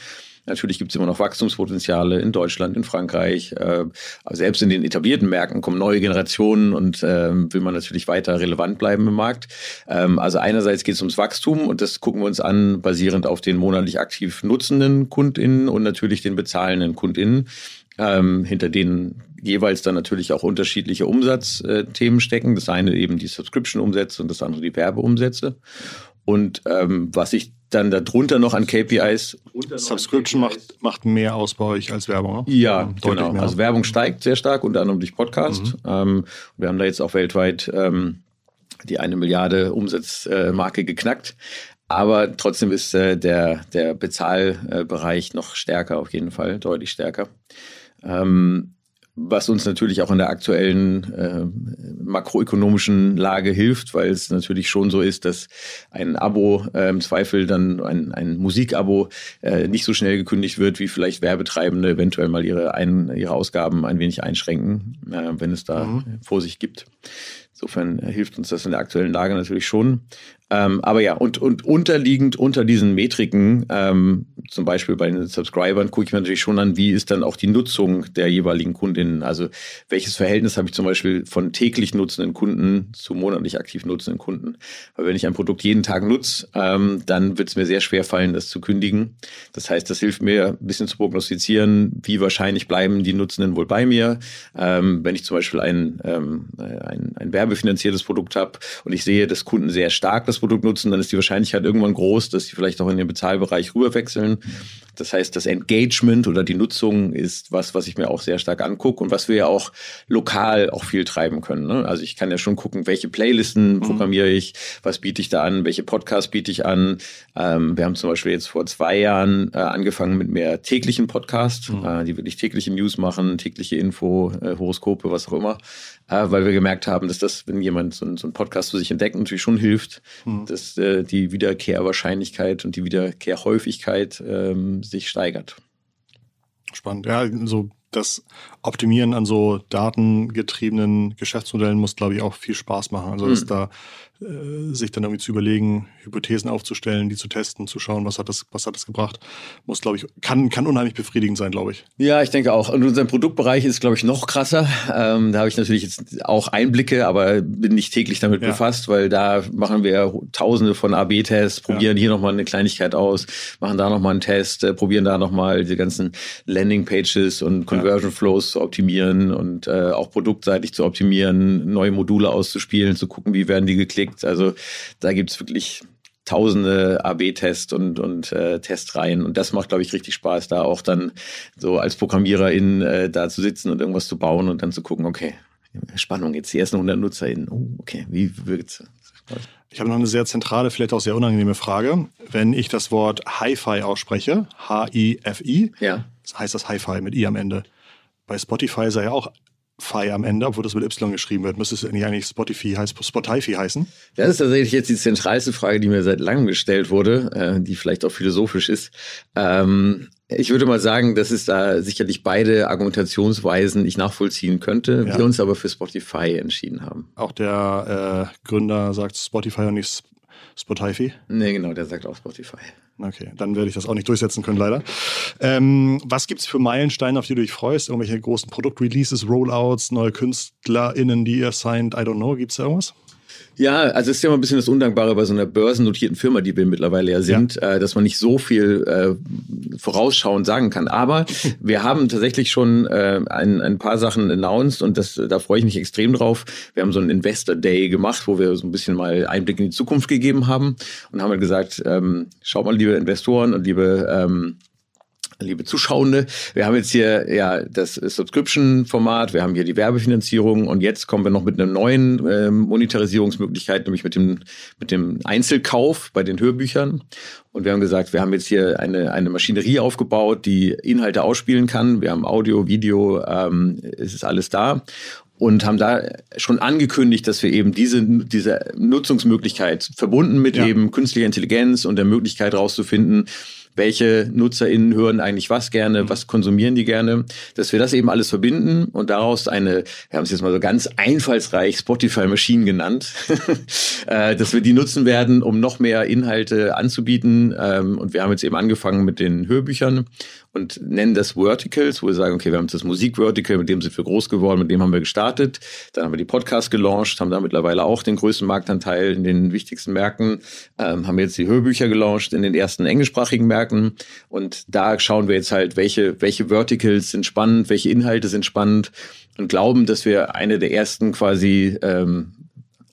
Natürlich gibt es immer noch Wachstumspotenziale in Deutschland, in Frankreich. Äh, selbst in den etablierten Märkten kommen neue Generationen und äh, will man natürlich weiter relevant bleiben im Markt. Ähm, also einerseits geht es ums Wachstum und das gucken wir uns an, basierend auf den monatlich aktiv nutzenden KundInnen und natürlich den bezahlenden KundInnen, ähm, hinter denen jeweils dann natürlich auch unterschiedliche Umsatzthemen stecken. Das eine eben die Subscription-Umsätze und das andere die Werbeumsätze. Und ähm, was ich dann darunter noch an KPIs. Subscription macht, macht mehr aus bei euch als Werbung, ne? Ja, genau. Mehr. Also Werbung steigt sehr stark, unter anderem durch Podcast. Mhm. Ähm, wir haben da jetzt auch weltweit ähm, die eine Milliarde Umsatzmarke äh, geknackt. Aber trotzdem ist äh, der, der Bezahlbereich noch stärker, auf jeden Fall, deutlich stärker. Ähm, was uns natürlich auch in der aktuellen äh, makroökonomischen Lage hilft, weil es natürlich schon so ist, dass ein Abo äh, im Zweifel dann ein, ein Musikabo äh, nicht so schnell gekündigt wird, wie vielleicht Werbetreibende eventuell mal ihre, ein, ihre Ausgaben ein wenig einschränken, äh, wenn es da mhm. Vorsicht gibt. Insofern hilft uns das in der aktuellen Lage natürlich schon. Ähm, aber ja, und, und unterliegend unter diesen Metriken, ähm, zum Beispiel bei den Subscribern, gucke ich mir natürlich schon an, wie ist dann auch die Nutzung der jeweiligen Kundinnen. Also welches Verhältnis habe ich zum Beispiel von täglich nutzenden Kunden zu monatlich aktiv nutzenden Kunden. Weil wenn ich ein Produkt jeden Tag nutze, ähm, dann wird es mir sehr schwer fallen, das zu kündigen. Das heißt, das hilft mir ein bisschen zu prognostizieren, wie wahrscheinlich bleiben die Nutzenden wohl bei mir. Ähm, wenn ich zum Beispiel ein, ähm, ein, ein werbefinanziertes Produkt habe und ich sehe, dass Kunden sehr stark das Produkt nutzen, dann ist die Wahrscheinlichkeit irgendwann groß, dass sie vielleicht auch in den Bezahlbereich rüberwechseln. Das heißt, das Engagement oder die Nutzung ist was, was ich mir auch sehr stark angucke und was wir ja auch lokal auch viel treiben können. Ne? Also ich kann ja schon gucken, welche Playlisten mhm. programmiere ich, was biete ich da an, welche Podcasts biete ich an. Ähm, wir haben zum Beispiel jetzt vor zwei Jahren äh, angefangen mit mehr täglichen Podcasts, mhm. äh, die wirklich tägliche News machen, tägliche Info, äh, Horoskope, was auch immer äh, weil wir gemerkt haben, dass das, wenn jemand so, so einen Podcast für sich entdeckt, natürlich schon hilft, mhm. Dass äh, die Wiederkehrwahrscheinlichkeit und die Wiederkehrhäufigkeit ähm, sich steigert. Spannend. Ja, so das Optimieren an so datengetriebenen Geschäftsmodellen muss, glaube ich, auch viel Spaß machen. Also, dass mhm. da äh, sich dann irgendwie zu überlegen, Hypothesen aufzustellen, die zu testen, zu schauen, was hat das, was hat das gebracht, muss, glaube ich, kann, kann unheimlich befriedigend sein, glaube ich. Ja, ich denke auch. Und unser Produktbereich ist, glaube ich, noch krasser. Ähm, da habe ich natürlich jetzt auch Einblicke, aber bin nicht täglich damit ja. befasst, weil da machen wir tausende von AB-Tests, probieren ja. hier nochmal eine Kleinigkeit aus, machen da nochmal einen Test, äh, probieren da nochmal die ganzen Landing-Pages und Conversion Flows zu optimieren und äh, auch produktseitig zu optimieren, neue Module auszuspielen, zu gucken, wie werden die geklickt geklickt. Also da gibt es wirklich tausende AB-Tests und, und äh, Testreihen. Und das macht, glaube ich, richtig Spaß, da auch dann so als Programmiererin äh, da zu sitzen und irgendwas zu bauen und dann zu gucken, okay, Spannung, jetzt die ersten 100 NutzerInnen. Oh, okay, wie wirkt's? Ich habe noch eine sehr zentrale, vielleicht auch sehr unangenehme Frage. Wenn ich das Wort Hi-Fi ausspreche, H-I-F-I, ja. heißt das Hi-Fi mit I am Ende. Bei Spotify sei ja auch Fi am Ende, obwohl das mit Y geschrieben wird. Müsste es nicht eigentlich Spotify, heißt, Spotify heißen? Das ist tatsächlich jetzt die zentralste Frage, die mir seit langem gestellt wurde, äh, die vielleicht auch philosophisch ist. Ähm, ich würde mal sagen, dass es da sicherlich beide Argumentationsweisen ich nachvollziehen könnte, ja. wir uns aber für Spotify entschieden haben. Auch der äh, Gründer sagt Spotify und nicht Spotify? Nee, genau, der sagt auch Spotify. Okay, dann werde ich das auch nicht durchsetzen können, leider. Ähm, was gibt es für Meilensteine, auf die du dich freust? Irgendwelche großen Produktreleases, Rollouts, neue KünstlerInnen, die ihr signed? I don't know. Gibt es da irgendwas? Ja, also es ist ja immer ein bisschen das Undankbare bei so einer börsennotierten Firma, die wir mittlerweile ja sind, ja. Äh, dass man nicht so viel äh, vorausschauend sagen kann. Aber wir haben tatsächlich schon äh, ein, ein paar Sachen announced und das, da freue ich mich extrem drauf. Wir haben so einen Investor Day gemacht, wo wir so ein bisschen mal Einblick in die Zukunft gegeben haben und haben halt gesagt, ähm, schaut mal, liebe Investoren und liebe ähm, liebe Zuschauende, wir haben jetzt hier ja das Subscription-Format, wir haben hier die Werbefinanzierung und jetzt kommen wir noch mit einer neuen äh, Monetarisierungsmöglichkeit, nämlich mit dem, mit dem Einzelkauf bei den Hörbüchern. Und wir haben gesagt, wir haben jetzt hier eine, eine Maschinerie aufgebaut, die Inhalte ausspielen kann. Wir haben Audio, Video, ähm, es ist alles da und haben da schon angekündigt, dass wir eben diese, diese Nutzungsmöglichkeit verbunden mit ja. eben künstlicher Intelligenz und der Möglichkeit herauszufinden, welche NutzerInnen hören eigentlich was gerne, mhm. was konsumieren die gerne, dass wir das eben alles verbinden und daraus eine, wir haben es jetzt mal so ganz einfallsreich Spotify Machine genannt, äh, dass wir die nutzen werden, um noch mehr Inhalte anzubieten. Ähm, und wir haben jetzt eben angefangen mit den Hörbüchern und nennen das Verticals, wo wir sagen, okay, wir haben das Musik-Vertical, mit dem sind wir groß geworden, mit dem haben wir gestartet. Dann haben wir die Podcasts gelauncht, haben da mittlerweile auch den größten Marktanteil in den wichtigsten Märkten, ähm, haben jetzt die Hörbücher gelauncht in den ersten englischsprachigen Märkten. Und da schauen wir jetzt halt, welche, welche Verticals sind spannend, welche Inhalte sind spannend und glauben, dass wir eine der ersten quasi ähm,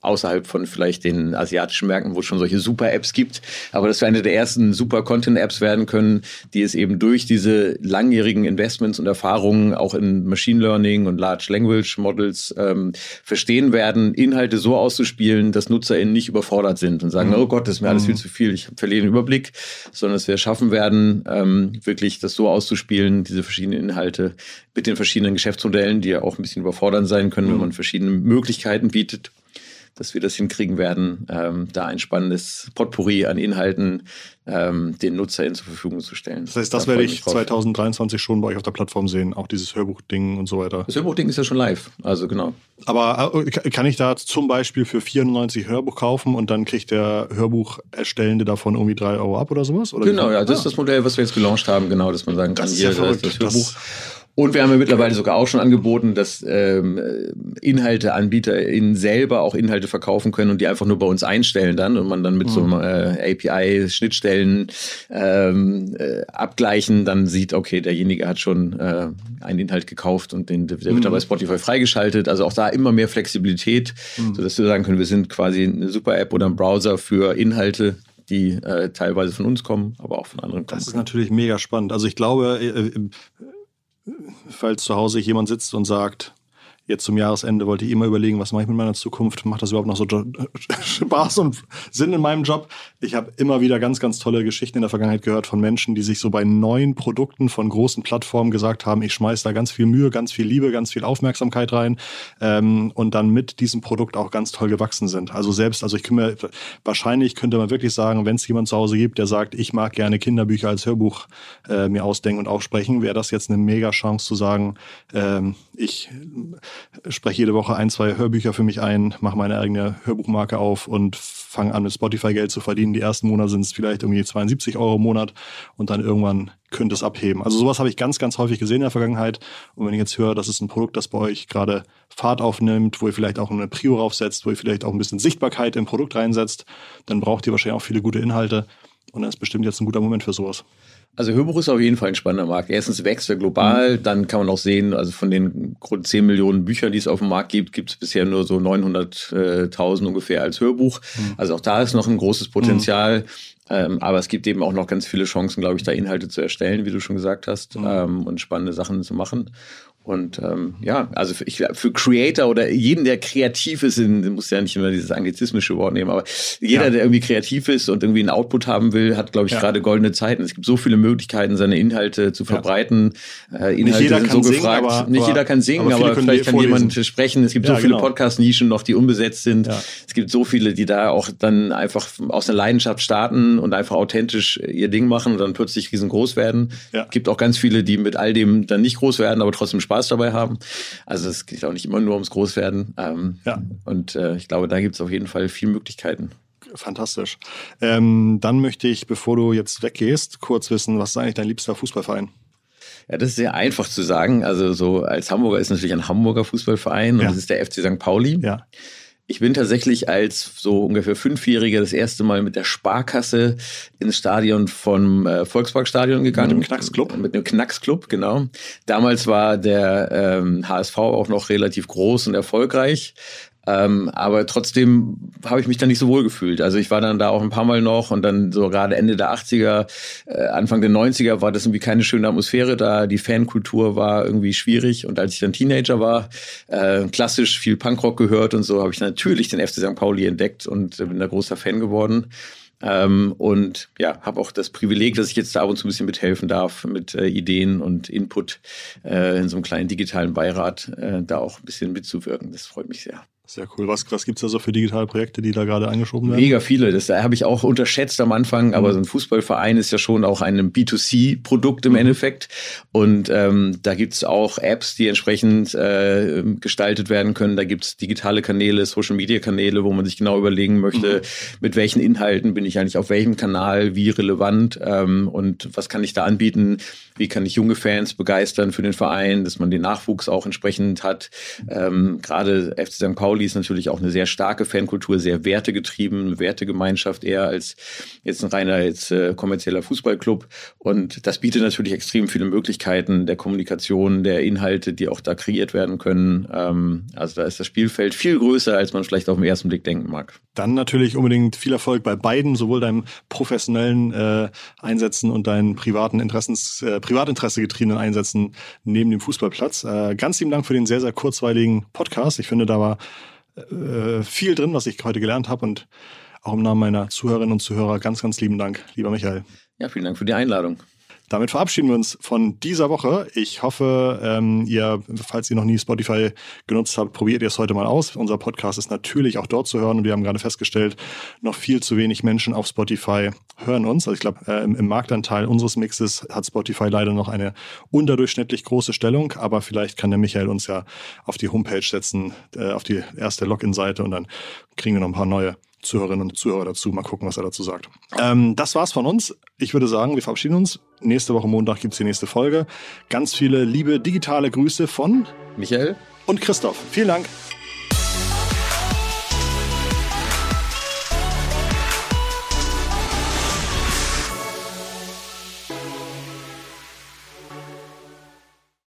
außerhalb von vielleicht den asiatischen Märkten, wo es schon solche Super-Apps gibt, aber dass wir eine der ersten Super-Content-Apps werden können, die es eben durch diese langjährigen Investments und Erfahrungen auch in Machine Learning und Large Language Models ähm, verstehen werden, Inhalte so auszuspielen, dass NutzerInnen nicht überfordert sind und sagen, mhm. oh Gott, das ist mir alles viel mhm. zu viel, ich verliere den Überblick, sondern dass wir schaffen werden, ähm, wirklich das so auszuspielen, diese verschiedenen Inhalte mit den verschiedenen Geschäftsmodellen, die ja auch ein bisschen überfordernd sein können, mhm. wenn man verschiedene Möglichkeiten bietet dass wir das hinkriegen werden, ähm, da ein spannendes Potpourri an Inhalten ähm, den NutzerInnen zur Verfügung zu stellen. Das heißt, das da werde ich 2023 schon bei euch auf der Plattform sehen, auch dieses Hörbuchding und so weiter. Das Hörbuchding ist ja schon live, also genau. Aber äh, kann ich da zum Beispiel für 94 Hörbuch kaufen und dann kriegt der Hörbucherstellende davon irgendwie drei Euro ab oder sowas? Oder genau, ja, das ist das Modell, was wir jetzt gelauncht haben, genau, dass man sagen kann, das hier, ja das, das Hörbuch. Das und wir haben ja mittlerweile sogar auch schon angeboten, dass ähm, InhalteanbieterInnen selber auch Inhalte verkaufen können und die einfach nur bei uns einstellen dann und man dann mit mhm. so einem äh, API-Schnittstellen ähm, äh, abgleichen, dann sieht, okay, derjenige hat schon äh, einen Inhalt gekauft und den, der wird mhm. dann bei Spotify freigeschaltet. Also auch da immer mehr Flexibilität, mhm. sodass wir sagen können, wir sind quasi eine Super-App oder ein Browser für Inhalte, die äh, teilweise von uns kommen, aber auch von anderen kommen. Das ist natürlich mega spannend. Also ich glaube, äh, äh falls zu Hause jemand sitzt und sagt, jetzt zum Jahresende wollte ich immer überlegen, was mache ich mit meiner Zukunft? Macht das überhaupt noch so Spaß und Sinn in meinem Job? Ich habe immer wieder ganz, ganz tolle Geschichten in der Vergangenheit gehört von Menschen, die sich so bei neuen Produkten von großen Plattformen gesagt haben, ich schmeiß da ganz viel Mühe, ganz viel Liebe, ganz viel Aufmerksamkeit rein ähm, und dann mit diesem Produkt auch ganz toll gewachsen sind. Also selbst, also ich könnte mir, wahrscheinlich könnte man wirklich sagen, wenn es jemand zu Hause gibt, der sagt, ich mag gerne Kinderbücher als Hörbuch äh, mir ausdenken und aufsprechen, wäre das jetzt eine mega Chance zu sagen, ähm, ich spreche jede Woche ein, zwei Hörbücher für mich ein, mache meine eigene Hörbuchmarke auf und fange an, mit Spotify Geld zu verdienen. Die ersten Monate sind es vielleicht irgendwie 72 Euro im Monat und dann irgendwann könnte es abheben. Also sowas habe ich ganz, ganz häufig gesehen in der Vergangenheit. Und wenn ich jetzt höre, das ist ein Produkt, das bei euch gerade Fahrt aufnimmt, wo ihr vielleicht auch eine Prio draufsetzt, wo ihr vielleicht auch ein bisschen Sichtbarkeit im Produkt reinsetzt, dann braucht ihr wahrscheinlich auch viele gute Inhalte. Und das ist bestimmt jetzt ein guter Moment für sowas. Also Hörbuch ist auf jeden Fall ein spannender Markt. Erstens wächst er global, mhm. dann kann man auch sehen, also von den rund 10 Millionen Büchern, die es auf dem Markt gibt, gibt es bisher nur so 900.000 ungefähr als Hörbuch. Mhm. Also auch da ist noch ein großes Potenzial. Mhm. Ähm, aber es gibt eben auch noch ganz viele Chancen, glaube ich, da Inhalte zu erstellen, wie du schon gesagt hast, mhm. ähm, und spannende Sachen zu machen. Und ähm, ja, also für, ich, für Creator oder jeden, der kreativ ist, muss ja nicht immer dieses anglizismische Wort nehmen, aber jeder, ja. der irgendwie kreativ ist und irgendwie einen Output haben will, hat, glaube ich, ja. gerade goldene Zeiten. Es gibt so viele Möglichkeiten, seine Inhalte zu verbreiten. Ja. Äh, Inhalte sind so singen, gefragt. Aber, nicht jeder kann singen, aber, aber vielleicht kann jemand sprechen. Es gibt so viele genau. Podcast-Nischen noch, die unbesetzt sind. Es gibt so viele, die da auch dann einfach aus einer Leidenschaft starten und einfach authentisch ihr Ding machen und dann plötzlich riesengroß werden. Es gibt auch ganz viele, die mit all dem dann nicht groß werden, aber trotzdem Spaß dabei haben. Also es geht auch nicht immer nur ums Großwerden. Ähm, ja. Und äh, ich glaube, da gibt es auf jeden Fall viele Möglichkeiten. Fantastisch. Ähm, dann möchte ich, bevor du jetzt weggehst, kurz wissen, was ist eigentlich dein liebster Fußballverein? Ja, das ist sehr einfach zu sagen. Also so als Hamburger ist natürlich ein Hamburger Fußballverein und ja. das ist der FC St. Pauli. Ja. Ich bin tatsächlich als so ungefähr Fünfjähriger das erste Mal mit der Sparkasse ins Stadion vom äh, Volksparkstadion gegangen. Mit dem Knacksclub? Mit dem Knacksclub, genau. Damals war der ähm, HSV auch noch relativ groß und erfolgreich. Ähm, aber trotzdem habe ich mich da nicht so wohl gefühlt. Also ich war dann da auch ein paar Mal noch und dann so gerade Ende der 80er, äh, Anfang der 90er war das irgendwie keine schöne Atmosphäre da. Die Fankultur war irgendwie schwierig und als ich dann Teenager war, äh, klassisch viel Punkrock gehört und so, habe ich natürlich den FC St. Pauli entdeckt und bin da großer Fan geworden. Ähm, und ja, habe auch das Privileg, dass ich jetzt da ab und zu ein bisschen mithelfen darf mit äh, Ideen und Input äh, in so einem kleinen digitalen Beirat, äh, da auch ein bisschen mitzuwirken. Das freut mich sehr. Sehr cool. Was, was gibt es da so für digitale Projekte, die da gerade angeschoben werden? Mega viele. Das habe ich auch unterschätzt am Anfang, aber mhm. so ein Fußballverein ist ja schon auch ein B2C-Produkt im mhm. Endeffekt. Und ähm, da gibt es auch Apps, die entsprechend äh, gestaltet werden können. Da gibt es digitale Kanäle, Social-Media-Kanäle, wo man sich genau überlegen möchte, mhm. mit welchen Inhalten bin ich eigentlich auf welchem Kanal, wie relevant ähm, und was kann ich da anbieten, wie kann ich junge Fans begeistern für den Verein, dass man den Nachwuchs auch entsprechend hat. Ähm, Gerade FC St. Pauli ist natürlich auch eine sehr starke Fankultur, sehr wertegetrieben, Wertegemeinschaft eher als jetzt ein reiner jetzt, äh, kommerzieller Fußballclub. Und das bietet natürlich extrem viele Möglichkeiten der Kommunikation, der Inhalte, die auch da kreiert werden können. Ähm, also da ist das Spielfeld viel größer, als man vielleicht auf den ersten Blick denken mag. Dann natürlich unbedingt viel Erfolg bei beiden, sowohl deinem professionellen äh, Einsätzen und deinen privaten Interessens, äh, Privatinteresse getriebenen Einsätzen neben dem Fußballplatz. Äh, ganz lieben Dank für den sehr, sehr kurzweiligen Podcast. Ich finde, da war äh, viel drin, was ich heute gelernt habe und auch im Namen meiner Zuhörerinnen und Zuhörer ganz, ganz lieben Dank, lieber Michael. Ja, vielen Dank für die Einladung. Damit verabschieden wir uns von dieser Woche. Ich hoffe, ähm, ihr, falls ihr noch nie Spotify genutzt habt, probiert ihr es heute mal aus. Unser Podcast ist natürlich auch dort zu hören und wir haben gerade festgestellt, noch viel zu wenig Menschen auf Spotify hören uns. Also ich glaube, äh, im, im Marktanteil unseres Mixes hat Spotify leider noch eine unterdurchschnittlich große Stellung, aber vielleicht kann der Michael uns ja auf die Homepage setzen, äh, auf die erste Login-Seite und dann kriegen wir noch ein paar neue Zuhörerinnen und Zuhörer dazu. Mal gucken, was er dazu sagt. Ähm, das war's von uns. Ich würde sagen, wir verabschieden uns. Nächste Woche Montag gibt's die nächste Folge. Ganz viele liebe digitale Grüße von Michael und Christoph. Vielen Dank.